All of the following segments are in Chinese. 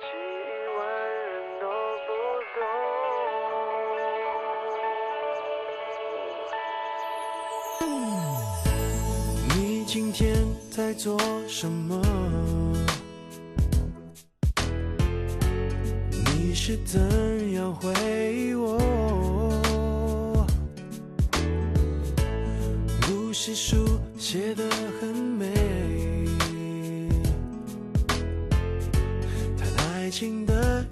几万人都不懂。你今天在做什么？你是怎样回忆我？故事书写得很美，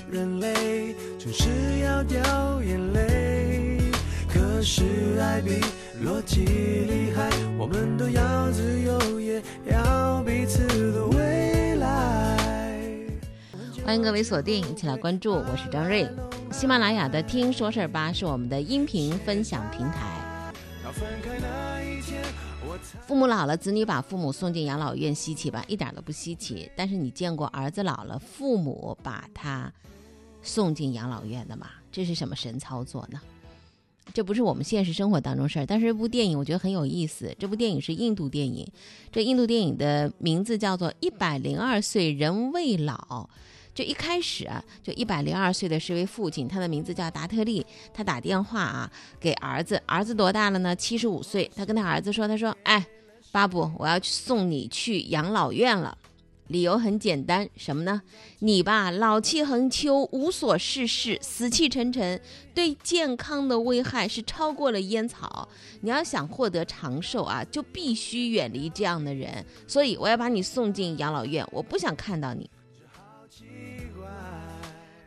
人类总是要掉眼泪。可是爱比逻辑厉害，我们都要自由，也要彼此的未来。欢迎各位锁定，一起来关注，我是张瑞。喜马拉雅的“听说事儿吧”是我们的音频分享平台。父母老了，子女把父母送进养老院，稀奇吧？一点都不稀奇。但是你见过儿子老了，父母把他送进养老院的嘛？这是什么神操作呢？这不是我们现实生活当中事儿，但是这部电影我觉得很有意思。这部电影是印度电影，这印度电影的名字叫做《一百零二岁人未老》。就一开始啊，就一百零二岁的是位父亲，他的名字叫达特利。他打电话啊给儿子，儿子多大了呢？七十五岁。他跟他儿子说：“他说，哎，巴布，我要去送你去养老院了。理由很简单，什么呢？你吧，老气横秋，无所事事，死气沉沉，对健康的危害是超过了烟草。你要想获得长寿啊，就必须远离这样的人。所以我要把你送进养老院，我不想看到你。”。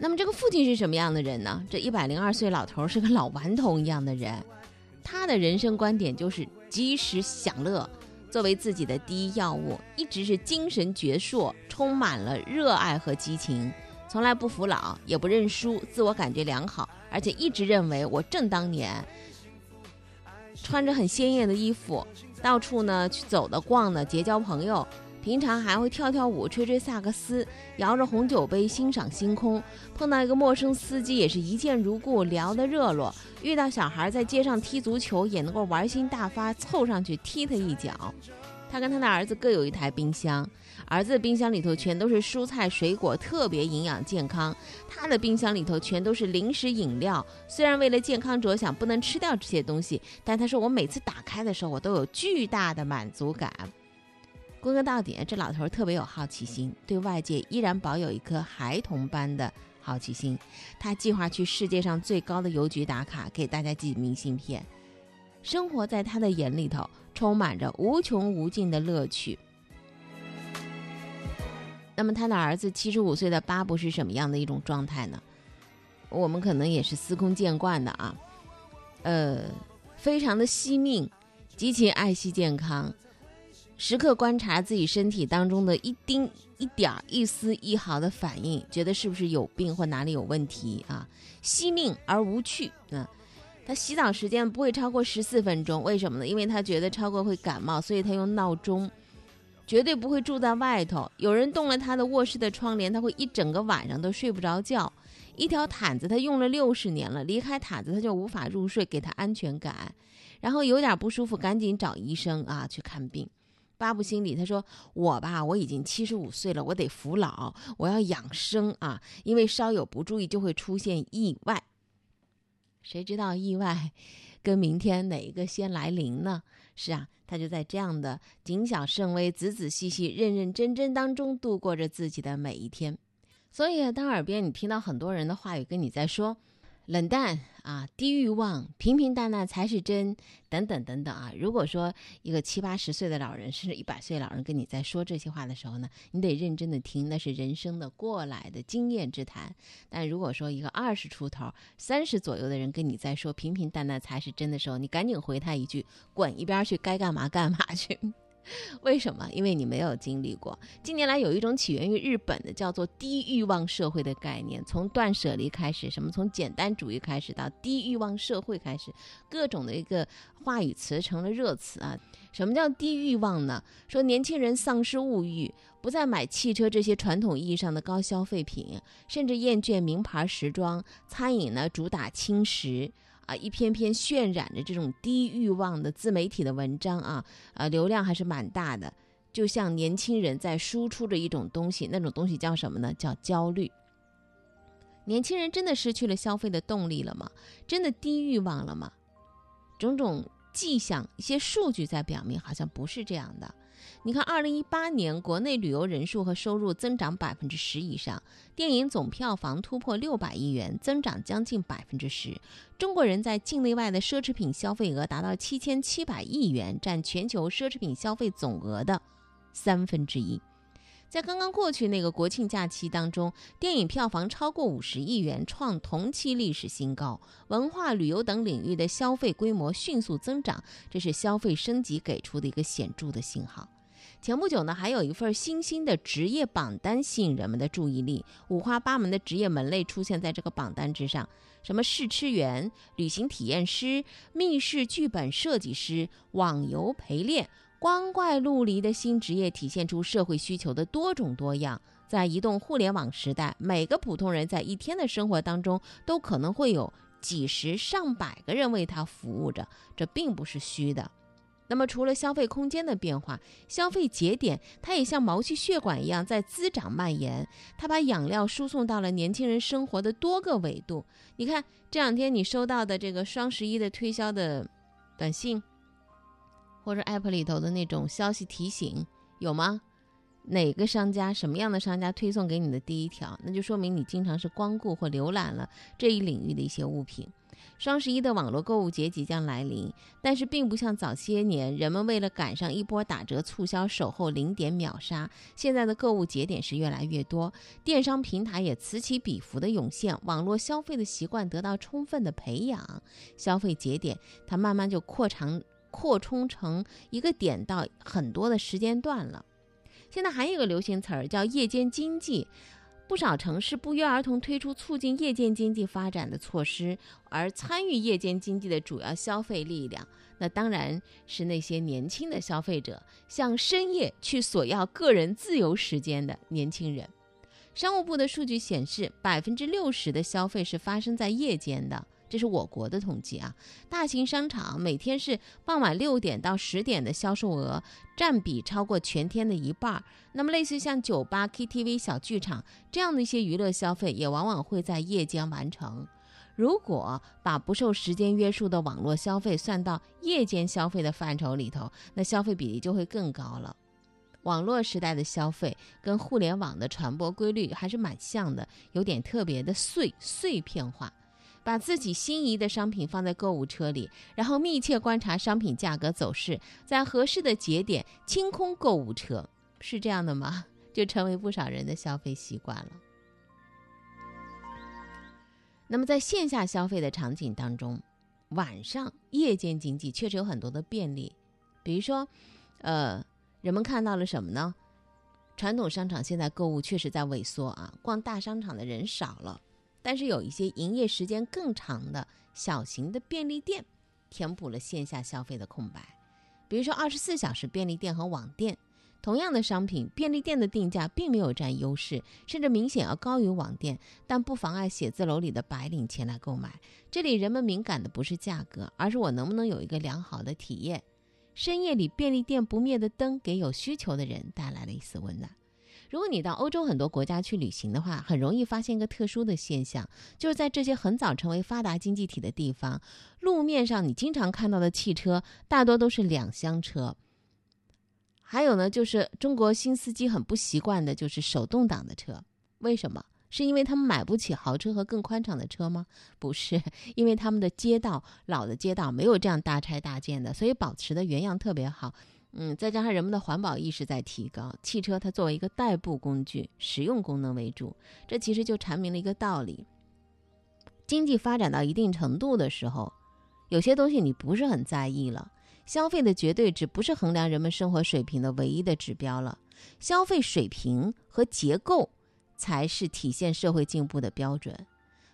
那么这个父亲是什么样的人呢？这一百零二岁老头是个老顽童一样的人，他的人生观点就是及时享乐作为自己的第一要务，一直是精神矍铄，充满了热爱和激情，从来不服老，也不认输，自我感觉良好，而且一直认为我正当年，穿着很鲜艳的衣服，到处呢去走的逛的，结交朋友。平常还会跳跳舞、吹吹萨克斯，摇着红酒杯欣赏星空。碰到一个陌生司机，也是一见如故，聊得热络。遇到小孩在街上踢足球，也能够玩心大发，凑上去踢他一脚。他跟他的儿子各有一台冰箱，儿子的冰箱里头全都是蔬菜水果，特别营养健康；他的冰箱里头全都是零食饮料。虽然为了健康着想，不能吃掉这些东西，但他说我每次打开的时候，我都有巨大的满足感。归根到底，这老头特别有好奇心，对外界依然保有一颗孩童般的好奇心。他计划去世界上最高的邮局打卡，给大家寄明信片。生活在他的眼里头，充满着无穷无尽的乐趣。那么，他的儿子七十五岁的巴布是什么样的一种状态呢？我们可能也是司空见惯的啊，呃，非常的惜命，极其爱惜健康。时刻观察自己身体当中的一丁一点儿、一丝一毫的反应，觉得是不是有病或哪里有问题啊？惜命而无趣啊！他洗澡时间不会超过十四分钟，为什么呢？因为他觉得超过会感冒，所以他用闹钟。绝对不会住在外头，有人动了他的卧室的窗帘，他会一整个晚上都睡不着觉。一条毯子他用了六十年了，离开毯子他就无法入睡，给他安全感。然后有点不舒服，赶紧找医生啊去看病。巴布心里他说：“我吧，我已经七十五岁了，我得服老，我要养生啊，因为稍有不注意就会出现意外。谁知道意外跟明天哪一个先来临呢？是啊，他就在这样的谨小慎微、仔仔细细、认认真真当中度过着自己的每一天。所以，当耳边你听到很多人的话语跟你在说。”冷淡啊，低欲望，平平淡淡才是真，等等等等啊！如果说一个七八十岁的老人，甚至一百岁老人跟你在说这些话的时候呢，你得认真的听，那是人生的过来的经验之谈。但如果说一个二十出头、三十左右的人跟你在说平平淡淡才是真的时候，你赶紧回他一句：滚一边去，该干嘛干嘛去。为什么？因为你没有经历过。近年来有一种起源于日本的叫做低欲望社会的概念，从断舍离开始，什么从简单主义开始到低欲望社会开始，各种的一个话语词成了热词啊。什么叫低欲望呢？说年轻人丧失物欲，不再买汽车这些传统意义上的高消费品，甚至厌倦名牌时装，餐饮呢主打轻食。啊，一篇篇渲染着这种低欲望的自媒体的文章啊，啊，流量还是蛮大的。就像年轻人在输出着一种东西，那种东西叫什么呢？叫焦虑。年轻人真的失去了消费的动力了吗？真的低欲望了吗？种种迹象、一些数据在表明，好像不是这样的。你看，二零一八年国内旅游人数和收入增长百分之十以上，电影总票房突破六百亿元，增长将近百分之十。中国人在境内外的奢侈品消费额达到七千七百亿元，占全球奢侈品消费总额的三分之一。在刚刚过去那个国庆假期当中，电影票房超过五十亿元，创同期历史新高。文化旅游等领域的消费规模迅速增长，这是消费升级给出的一个显著的信号。前不久呢，还有一份新兴的职业榜单吸引人们的注意力，五花八门的职业门类出现在这个榜单之上，什么试吃员、旅行体验师、密室剧本设计师、网游陪练。光怪陆离的新职业体现出社会需求的多种多样。在移动互联网时代，每个普通人在一天的生活当中都可能会有几十上百个人为他服务着，这并不是虚的。那么，除了消费空间的变化，消费节点它也像毛细血管一样在滋长蔓延，它把养料输送到了年轻人生活的多个维度。你看，这两天你收到的这个双十一的推销的短信。或者 app 里头的那种消息提醒有吗？哪个商家什么样的商家推送给你的第一条，那就说明你经常是光顾或浏览了这一领域的一些物品。双十一的网络购物节即将来临，但是并不像早些年人们为了赶上一波打折促销，守候零点秒杀。现在的购物节点是越来越多，电商平台也此起彼伏的涌现，网络消费的习惯得到充分的培养，消费节点它慢慢就扩长。扩充成一个点到很多的时间段了。现在还有一个流行词儿叫夜间经济，不少城市不约而同推出促进夜间经济发展的措施，而参与夜间经济的主要消费力量，那当然是那些年轻的消费者，向深夜去索要个人自由时间的年轻人。商务部的数据显示，百分之六十的消费是发生在夜间的。这是我国的统计啊，大型商场每天是傍晚六点到十点的销售额占比超过全天的一半。那么，类似像酒吧、KTV、小剧场这样的一些娱乐消费，也往往会在夜间完成。如果把不受时间约束的网络消费算到夜间消费的范畴里头，那消费比例就会更高了。网络时代的消费跟互联网的传播规律还是蛮像的，有点特别的碎碎片化。把自己心仪的商品放在购物车里，然后密切观察商品价格走势，在合适的节点清空购物车，是这样的吗？就成为不少人的消费习惯了。那么在线下消费的场景当中，晚上夜间经济确实有很多的便利，比如说，呃，人们看到了什么呢？传统商场现在购物确实在萎缩啊，逛大商场的人少了。但是有一些营业时间更长的小型的便利店，填补了线下消费的空白。比如说二十四小时便利店和网店，同样的商品，便利店的定价并没有占优势，甚至明显要高于网店，但不妨碍写字楼里的白领前来购买。这里人们敏感的不是价格，而是我能不能有一个良好的体验。深夜里便利店不灭的灯，给有需求的人带来了一丝温暖。如果你到欧洲很多国家去旅行的话，很容易发现一个特殊的现象，就是在这些很早成为发达经济体的地方，路面上你经常看到的汽车大多都是两厢车。还有呢，就是中国新司机很不习惯的就是手动挡的车，为什么？是因为他们买不起豪车和更宽敞的车吗？不是，因为他们的街道老的街道没有这样大拆大建的，所以保持的原样特别好。嗯，再加上人们的环保意识在提高，汽车它作为一个代步工具，实用功能为主，这其实就阐明了一个道理：经济发展到一定程度的时候，有些东西你不是很在意了，消费的绝对值不是衡量人们生活水平的唯一的指标了，消费水平和结构才是体现社会进步的标准。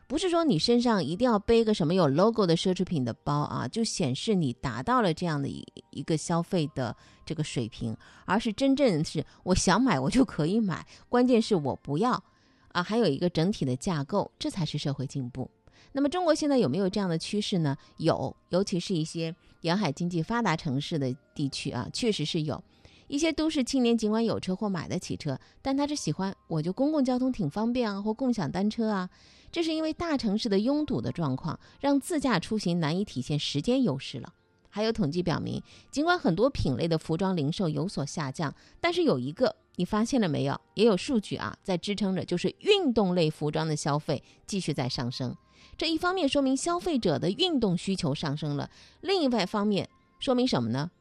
不是说你身上一定要背个什么有 logo 的奢侈品的包啊，就显示你达到了这样的一一个消费的这个水平，而是真正是我想买我就可以买，关键是我不要啊，还有一个整体的架构，这才是社会进步。那么中国现在有没有这样的趋势呢？有，尤其是一些沿海经济发达城市的地区啊，确实是有。一些都市青年尽管有车或买得起车，但他是喜欢我就公共交通挺方便啊，或共享单车啊。这是因为大城市的拥堵的状况，让自驾出行难以体现时间优势了。还有统计表明，尽管很多品类的服装零售有所下降，但是有一个你发现了没有？也有数据啊，在支撑着，就是运动类服装的消费继续在上升。这一方面说明消费者的运动需求上升了，另一外方面说明什么呢？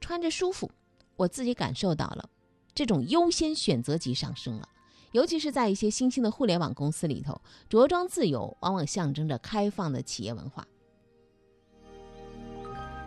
穿着舒服，我自己感受到了，这种优先选择级上升了。尤其是在一些新兴的互联网公司里头，着装自由往往象征着开放的企业文化。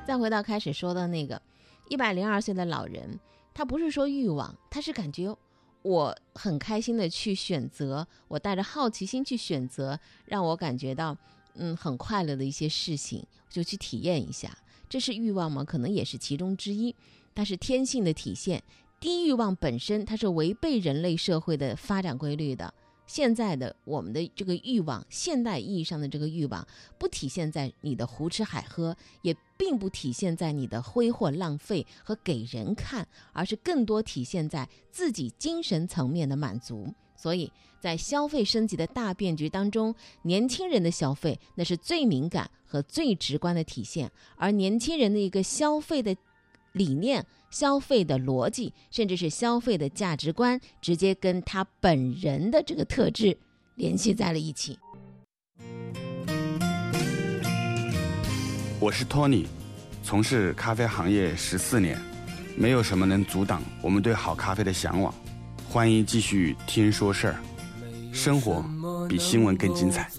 再回到开始说的那个一百零二岁的老人，他不是说欲望，他是感觉我很开心的去选择，我带着好奇心去选择，让我感觉到嗯很快乐的一些事情，就去体验一下。这是欲望吗？可能也是其中之一，它是天性的体现。低欲望本身它是违背人类社会的发展规律的。现在的我们的这个欲望，现代意义上的这个欲望，不体现在你的胡吃海喝，也并不体现在你的挥霍浪费和给人看，而是更多体现在自己精神层面的满足。所以在消费升级的大变局当中，年轻人的消费那是最敏感和最直观的体现，而年轻人的一个消费的理念。消费的逻辑，甚至是消费的价值观，直接跟他本人的这个特质联系在了一起。我是托尼，从事咖啡行业十四年，没有什么能阻挡我们对好咖啡的向往。欢迎继续听说事儿，生活比新闻更精彩。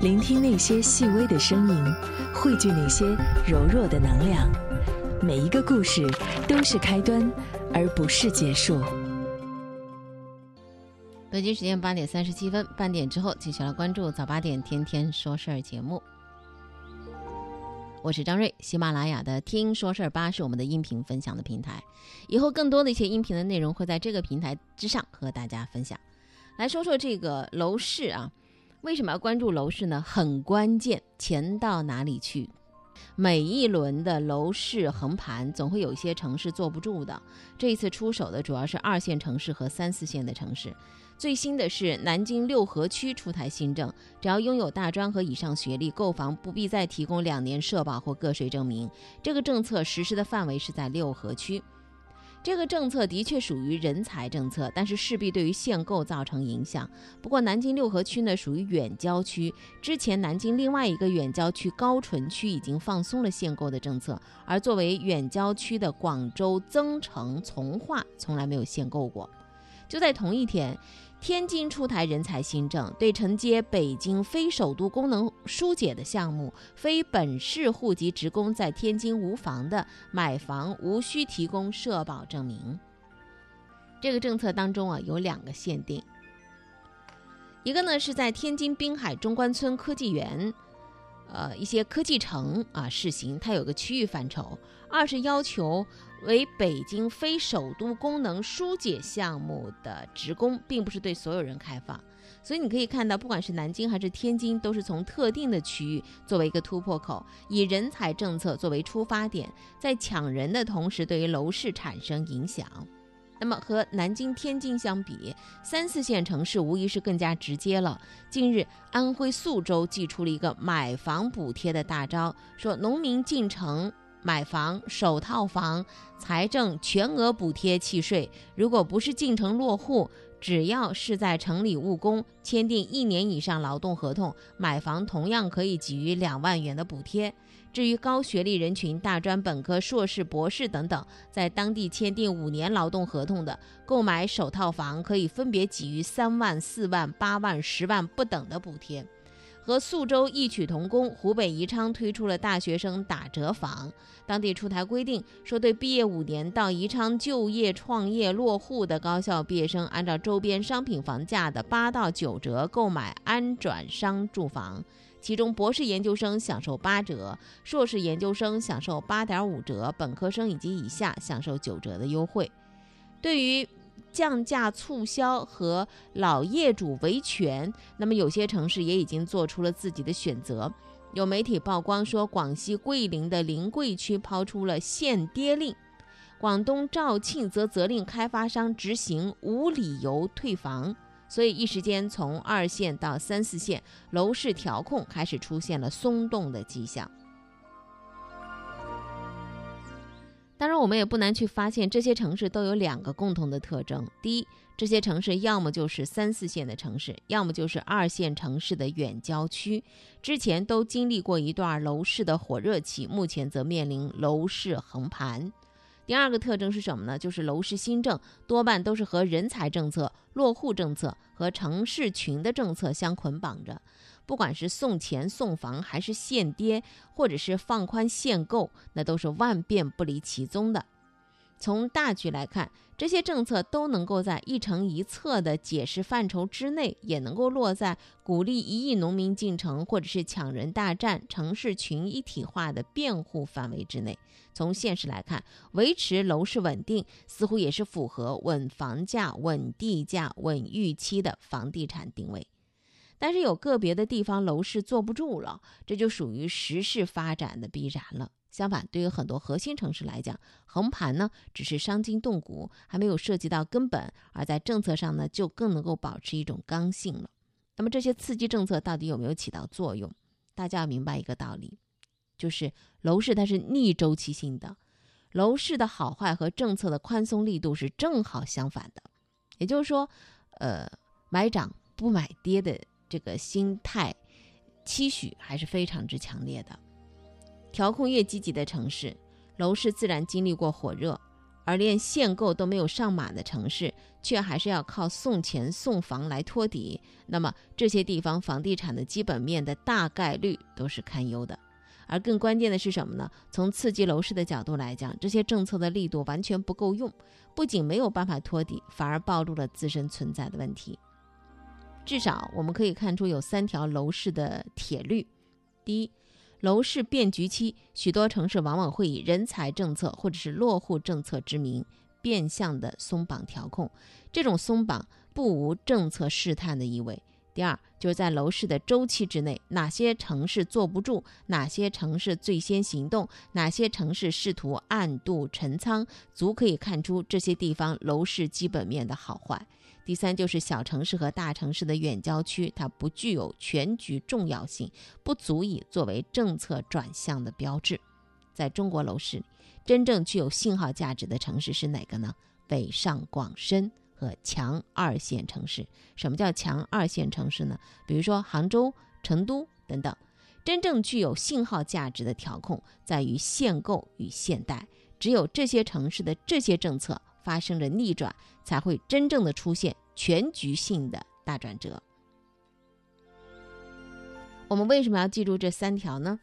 聆听那些细微的声音，汇聚那些柔弱的能量。每一个故事都是开端，而不是结束。北京时间八点三十七分，半点之后继续来关注早八点天天说事儿节目。我是张瑞，喜马拉雅的听说事儿吧是我们的音频分享的平台，以后更多的一些音频的内容会在这个平台之上和大家分享。来说说这个楼市啊。为什么要关注楼市呢？很关键，钱到哪里去？每一轮的楼市横盘，总会有一些城市坐不住的。这一次出手的主要是二线城市和三四线的城市。最新的是南京六合区出台新政，只要拥有大专和以上学历，购房不必再提供两年社保或个税证明。这个政策实施的范围是在六合区。这个政策的确属于人才政策，但是势必对于限购造成影响。不过，南京六合区呢属于远郊区，之前南京另外一个远郊区高淳区已经放松了限购的政策，而作为远郊区的广州增城、从化从来没有限购过。就在同一天。天津出台人才新政，对承接北京非首都功能疏解的项目，非本市户籍职工在天津无房的买房无需提供社保证明。这个政策当中啊，有两个限定，一个呢是在天津滨海中关村科技园。呃，一些科技城啊试行，它有个区域范畴。二是要求为北京非首都功能疏解项目的职工，并不是对所有人开放。所以你可以看到，不管是南京还是天津，都是从特定的区域作为一个突破口，以人才政策作为出发点，在抢人的同时，对于楼市产生影响。那么和南京、天津相比，三四线城市无疑是更加直接了。近日，安徽宿州祭出了一个买房补贴的大招，说农民进城买房首套房，财政全额补贴契税。如果不是进城落户，只要是在城里务工，签订一年以上劳动合同，买房同样可以给予两万元的补贴。至于高学历人群，大专、本科、硕士、博士等等，在当地签订五年劳动合同的，购买首套房可以分别给予三万、四万、八万、十万不等的补贴。和宿州异曲同工，湖北宜昌推出了大学生打折房，当地出台规定，说对毕业五年到宜昌就业、创业、落户的高校毕业生，按照周边商品房价的八到九折购买安转商住房。其中，博士研究生享受八折，硕士研究生享受八点五折，本科生以及以下享受九折的优惠。对于降价促销和老业主维权，那么有些城市也已经做出了自己的选择。有媒体曝光说，广西桂林的临桂区抛出了限跌令，广东肇庆则责令开发商执行无理由退房。所以一时间，从二线到三四线，楼市调控开始出现了松动的迹象。当然，我们也不难去发现，这些城市都有两个共同的特征：第一，这些城市要么就是三四线的城市，要么就是二线城市的远郊区，之前都经历过一段楼市的火热期，目前则面临楼市横盘。第二个特征是什么呢？就是楼市新政多半都是和人才政策、落户政策和城市群的政策相捆绑着。不管是送钱送房，还是限跌，或者是放宽限购，那都是万变不离其宗的。从大局来看，这些政策都能够在一城一策的解释范畴之内，也能够落在鼓励一亿农民进城，或者是抢人大战、城市群一体化的辩护范围之内。从现实来看，维持楼市稳定，似乎也是符合稳房价、稳地价、稳预期的房地产定位。但是有个别的地方楼市坐不住了，这就属于时势发展的必然了。相反，对于很多核心城市来讲，横盘呢只是伤筋动骨，还没有涉及到根本；而在政策上呢，就更能够保持一种刚性了。那么这些刺激政策到底有没有起到作用？大家要明白一个道理，就是楼市它是逆周期性的，楼市的好坏和政策的宽松力度是正好相反的。也就是说，呃，买涨不买跌的。这个心态期许还是非常之强烈的。调控越积极的城市，楼市自然经历过火热；而连限购都没有上马的城市，却还是要靠送钱送房来托底。那么这些地方房地产的基本面的大概率都是堪忧的。而更关键的是什么呢？从刺激楼市的角度来讲，这些政策的力度完全不够用，不仅没有办法托底，反而暴露了自身存在的问题。至少我们可以看出有三条楼市的铁律：第一，楼市变局期，许多城市往往会以人才政策或者是落户政策之名，变相的松绑调控。这种松绑不无政策试探的意味。第二，就是在楼市的周期之内，哪些城市坐不住，哪些城市最先行动，哪些城市试图暗度陈仓，足可以看出这些地方楼市基本面的好坏。第三就是小城市和大城市的远郊区，它不具有全局重要性，不足以作为政策转向的标志。在中国楼市，真正具有信号价值的城市是哪个呢？北上广深和强二线城市。什么叫强二线城市呢？比如说杭州、成都等等。真正具有信号价值的调控在于限购与限贷，只有这些城市的这些政策发生着逆转，才会真正的出现。全局性的大转折。我们为什么要记住这三条呢？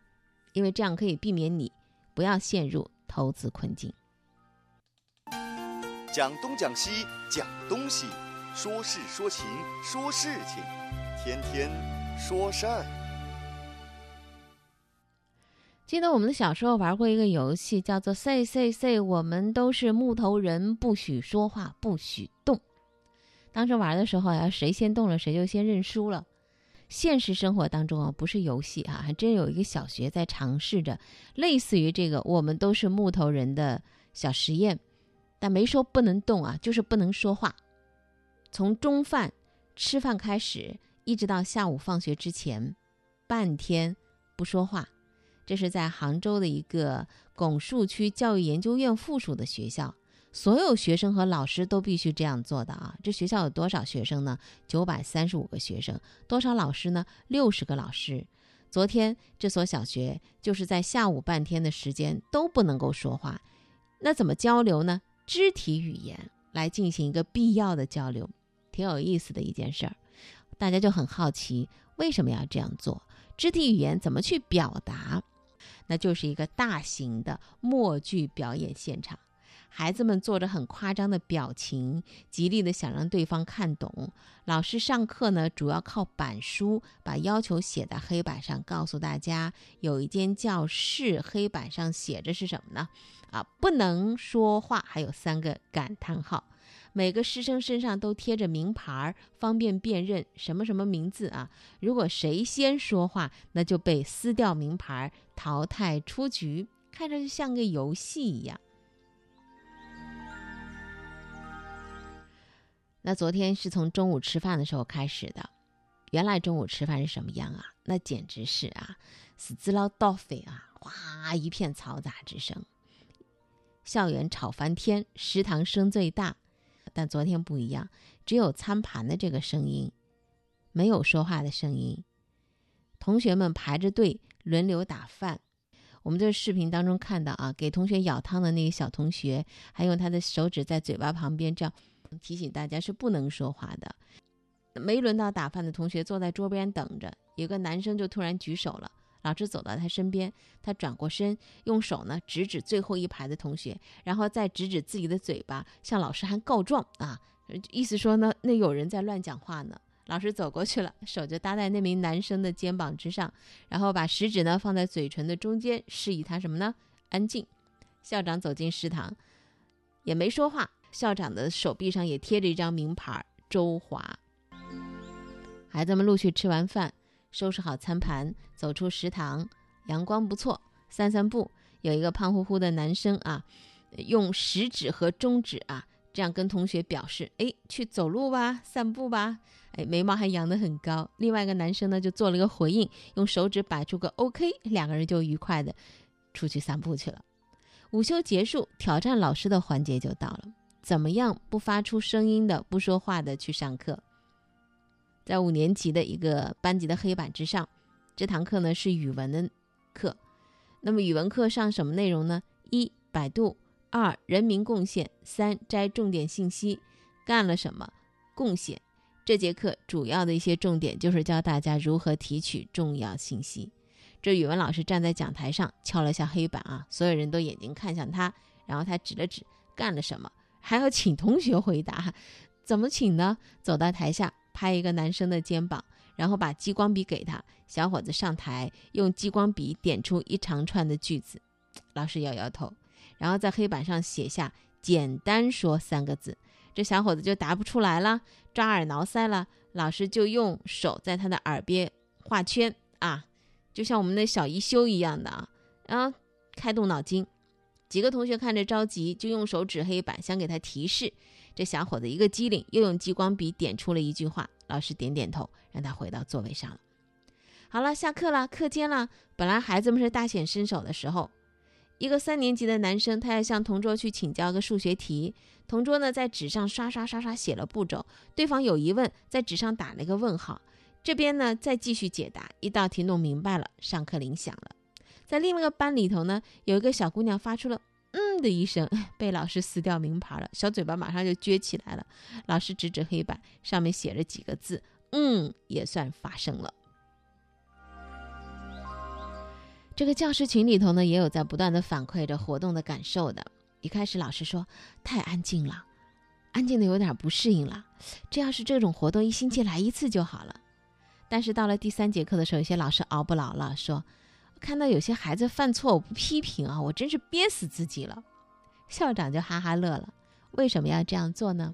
因为这样可以避免你不要陷入投资困境。讲东讲西讲东西，说事说情说事情，天天说事儿。记得我们的小时候玩过一个游戏，叫做 “say say say”，我们都是木头人，不许说话，不许动。当时玩的时候，要谁先动了，谁就先认输了。现实生活当中啊，不是游戏哈，还真有一个小学在尝试着类似于这个“我们都是木头人”的小实验，但没说不能动啊，就是不能说话。从中饭吃饭开始，一直到下午放学之前，半天不说话。这是在杭州的一个拱墅区教育研究院附属的学校。所有学生和老师都必须这样做的啊！这学校有多少学生呢？九百三十五个学生，多少老师呢？六十个老师。昨天这所小学就是在下午半天的时间都不能够说话，那怎么交流呢？肢体语言来进行一个必要的交流，挺有意思的一件事儿。大家就很好奇为什么要这样做？肢体语言怎么去表达？那就是一个大型的默剧表演现场。孩子们做着很夸张的表情，极力的想让对方看懂。老师上课呢，主要靠板书把要求写在黑板上，告诉大家有一间教室，黑板上写着是什么呢？啊，不能说话，还有三个感叹号。每个师生身上都贴着名牌，方便辨认什么什么名字啊。如果谁先说话，那就被撕掉名牌，淘汰出局。看着就像个游戏一样。那昨天是从中午吃饭的时候开始的。原来中午吃饭是什么样啊？那简直是啊，死滋捞倒飞啊，哗一片嘈杂之声，校园吵翻天，食堂声最大。但昨天不一样，只有餐盘的这个声音，没有说话的声音。同学们排着队轮流打饭。我们在视频当中看到啊，给同学舀汤的那个小同学，还用他的手指在嘴巴旁边这样提醒大家是不能说话的。没轮到打饭的同学坐在桌边等着，有个男生就突然举手了。老师走到他身边，他转过身，用手呢指指最后一排的同学，然后再指指自己的嘴巴，向老师还告状啊，意思说呢，那有人在乱讲话呢。老师走过去了，手就搭在那名男生的肩膀之上，然后把食指呢放在嘴唇的中间，示意他什么呢？安静。校长走进食堂，也没说话。校长的手臂上也贴着一张名牌“周华”。孩子们陆续吃完饭。收拾好餐盘，走出食堂，阳光不错，散散步。有一个胖乎乎的男生啊，用食指和中指啊，这样跟同学表示：“哎，去走路吧，散步吧。”哎，眉毛还扬得很高。另外一个男生呢，就做了一个回应，用手指摆出个 OK，两个人就愉快的出去散步去了。午休结束，挑战老师的环节就到了。怎么样不发出声音的、不说话的去上课？在五年级的一个班级的黑板之上，这堂课呢是语文的课。那么语文课上什么内容呢？一百度，二人民贡献，三摘重点信息，干了什么？贡献。这节课主要的一些重点就是教大家如何提取重要信息。这语文老师站在讲台上敲了下黑板啊，所有人都眼睛看向他，然后他指了指干了什么，还要请同学回答。怎么请呢？走到台下。拍一个男生的肩膀，然后把激光笔给他。小伙子上台，用激光笔点出一长串的句子。老师摇摇头，然后在黑板上写下“简单说”三个字。这小伙子就答不出来了，抓耳挠腮了。老师就用手在他的耳边画圈啊，就像我们的小一休一样的啊，然后开动脑筋。几个同学看着着急，就用手指黑板，想给他提示。这小伙子一个机灵，又用激光笔点出了一句话。老师点点头，让他回到座位上了。好了，下课了，课间了。本来孩子们是大显身手的时候，一个三年级的男生，他要向同桌去请教个数学题。同桌呢，在纸上刷刷刷刷写了步骤，对方有疑问，在纸上打了一个问号。这边呢，再继续解答。一道题弄明白了，上课铃响了。在另外一个班里头呢，有一个小姑娘发出了。嗯的一声，被老师撕掉名牌了，小嘴巴马上就撅起来了。老师指指黑板，上面写着几个字：“嗯，也算发生了。”这个教师群里头呢，也有在不断的反馈着活动的感受的。一开始老师说太安静了，安静的有点不适应了。这要是这种活动一星期来一次就好了。但是到了第三节课的时候，有些老师熬不牢了，说。看到有些孩子犯错，我不批评啊，我真是憋死自己了。校长就哈哈乐了。为什么要这样做呢？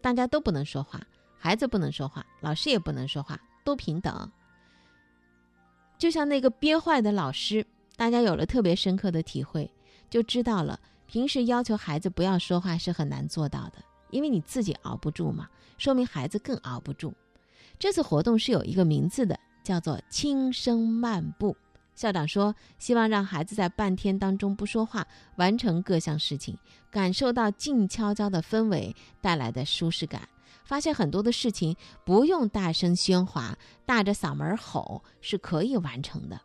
大家都不能说话，孩子不能说话，老师也不能说话，都平等。就像那个憋坏的老师，大家有了特别深刻的体会，就知道了平时要求孩子不要说话是很难做到的，因为你自己熬不住嘛，说明孩子更熬不住。这次活动是有一个名字的，叫做“轻声漫步”。校长说：“希望让孩子在半天当中不说话，完成各项事情，感受到静悄悄的氛围带来的舒适感。发现很多的事情不用大声喧哗，大着嗓门吼是可以完成的。”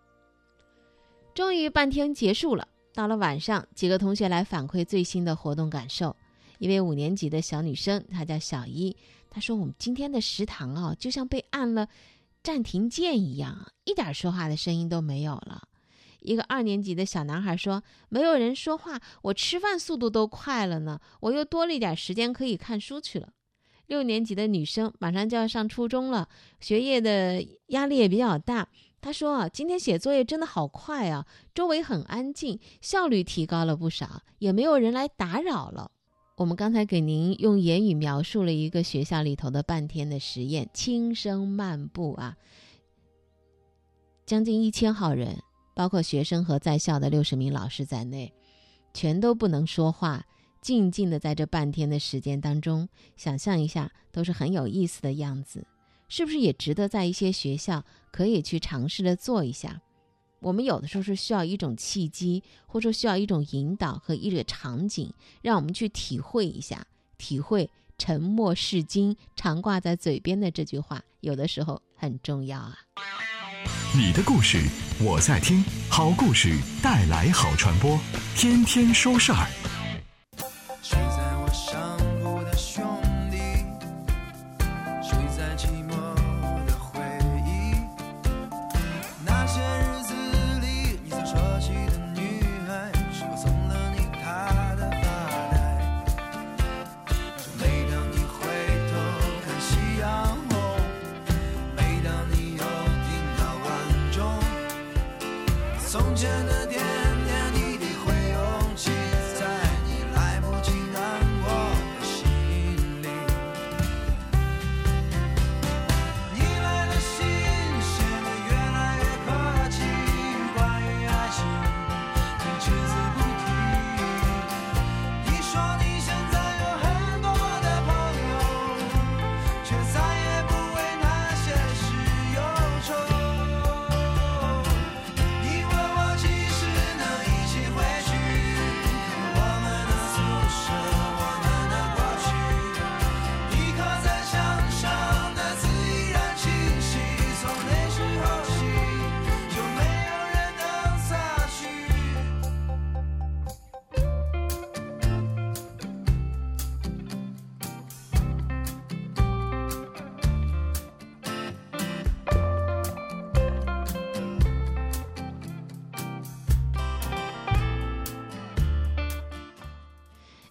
终于半天结束了，到了晚上，几个同学来反馈最新的活动感受。一位五年级的小女生，她叫小一，她说：“我们今天的食堂啊，就像被按了。”暂停键一样，一点说话的声音都没有了。一个二年级的小男孩说：“没有人说话，我吃饭速度都快了呢，我又多了一点时间可以看书去了。”六年级的女生马上就要上初中了，学业的压力也比较大。她说：“啊，今天写作业真的好快啊，周围很安静，效率提高了不少，也没有人来打扰了。”我们刚才给您用言语描述了一个学校里头的半天的实验，轻声漫步啊，将近一千号人，包括学生和在校的六十名老师在内，全都不能说话。静静的在这半天的时间当中，想象一下，都是很有意思的样子，是不是也值得在一些学校可以去尝试的做一下？我们有的时候是需要一种契机，或者说需要一种引导和一个场景，让我们去体会一下，体会“沉默是金”常挂在嘴边的这句话，有的时候很重要啊。你的故事我在听，好故事带来好传播，天天说事儿。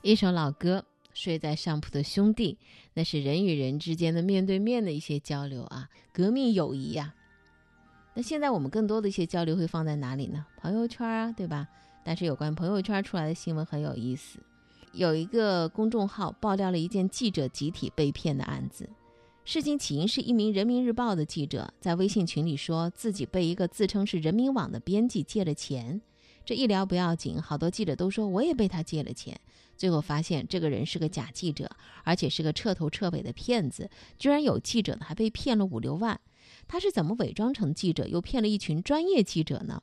一首老歌，睡在上铺的兄弟，那是人与人之间的面对面的一些交流啊，革命友谊呀。那现在我们更多的一些交流会放在哪里呢？朋友圈啊，对吧？但是有关朋友圈出来的新闻很有意思，有一个公众号爆料了一件记者集体被骗的案子。事情起因是一名人民日报的记者在微信群里说自己被一个自称是人民网的编辑借了钱，这一聊不要紧，好多记者都说我也被他借了钱。最后发现这个人是个假记者，而且是个彻头彻尾的骗子。居然有记者呢，还被骗了五六万。他是怎么伪装成记者，又骗了一群专业记者呢？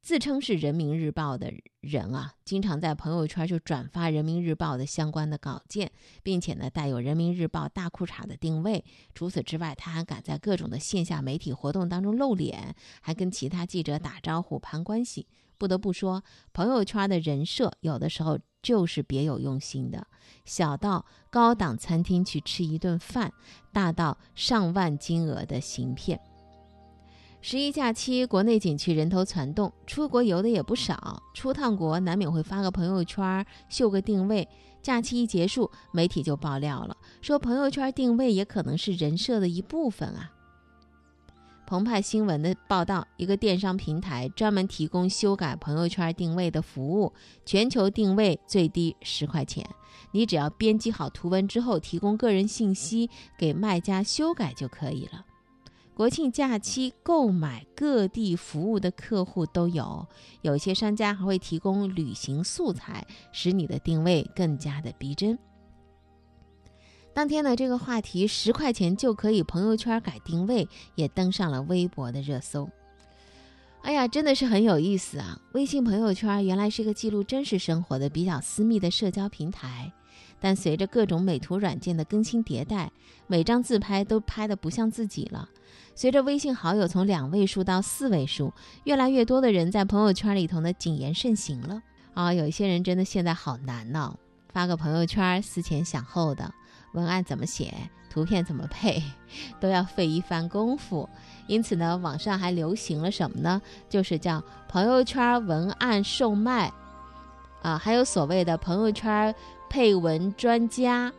自称是人民日报的人啊，经常在朋友圈就转发人民日报的相关的稿件，并且呢带有人民日报大裤衩的定位。除此之外，他还敢在各种的线下媒体活动当中露脸，还跟其他记者打招呼、攀关系。不得不说，朋友圈的人设有的时候。就是别有用心的，小到高档餐厅去吃一顿饭，大到上万金额的行骗。十一假期，国内景区人头攒动，出国游的也不少。出趟国难免会发个朋友圈，秀个定位。假期一结束，媒体就爆料了，说朋友圈定位也可能是人设的一部分啊。澎湃新闻的报道，一个电商平台专门提供修改朋友圈定位的服务，全球定位最低十块钱。你只要编辑好图文之后，提供个人信息给卖家修改就可以了。国庆假期购买各地服务的客户都有，有些商家还会提供旅行素材，使你的定位更加的逼真。当天呢，这个话题十块钱就可以朋友圈改定位，也登上了微博的热搜。哎呀，真的是很有意思啊！微信朋友圈原来是个记录真实生活的比较私密的社交平台，但随着各种美图软件的更新迭代，每张自拍都拍的不像自己了。随着微信好友从两位数到四位数，越来越多的人在朋友圈里头呢谨言慎行了啊！有一些人真的现在好难呢，发个朋友圈思前想后的。文案怎么写，图片怎么配，都要费一番功夫。因此呢，网上还流行了什么呢？就是叫朋友圈文案售卖，啊，还有所谓的朋友圈配文专家，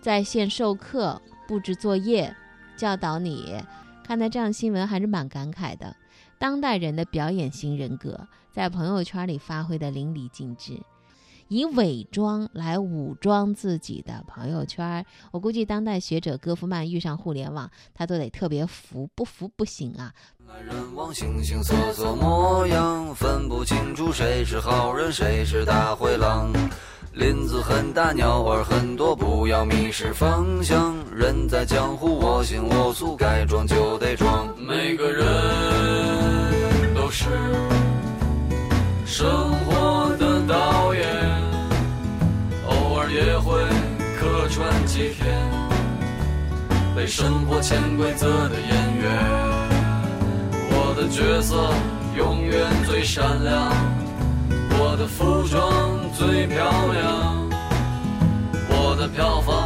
在线授课、布置作业、教导你。看到这样新闻还是蛮感慨的。当代人的表演型人格在朋友圈里发挥的淋漓尽致。以伪装来武装自己的朋友圈，我估计当代学者戈夫曼遇上互联网，他都得特别服，不服不行啊！人往形形色色模样，分不清楚谁是好人，谁是大灰狼。林子很大，鸟儿很多，不要迷失方向。人在江湖，我行我素，该装就得装。每个人都是生活的导也会客串几天。被生活潜规则的演员我的角色永远最闪亮我的服装最漂亮我的票房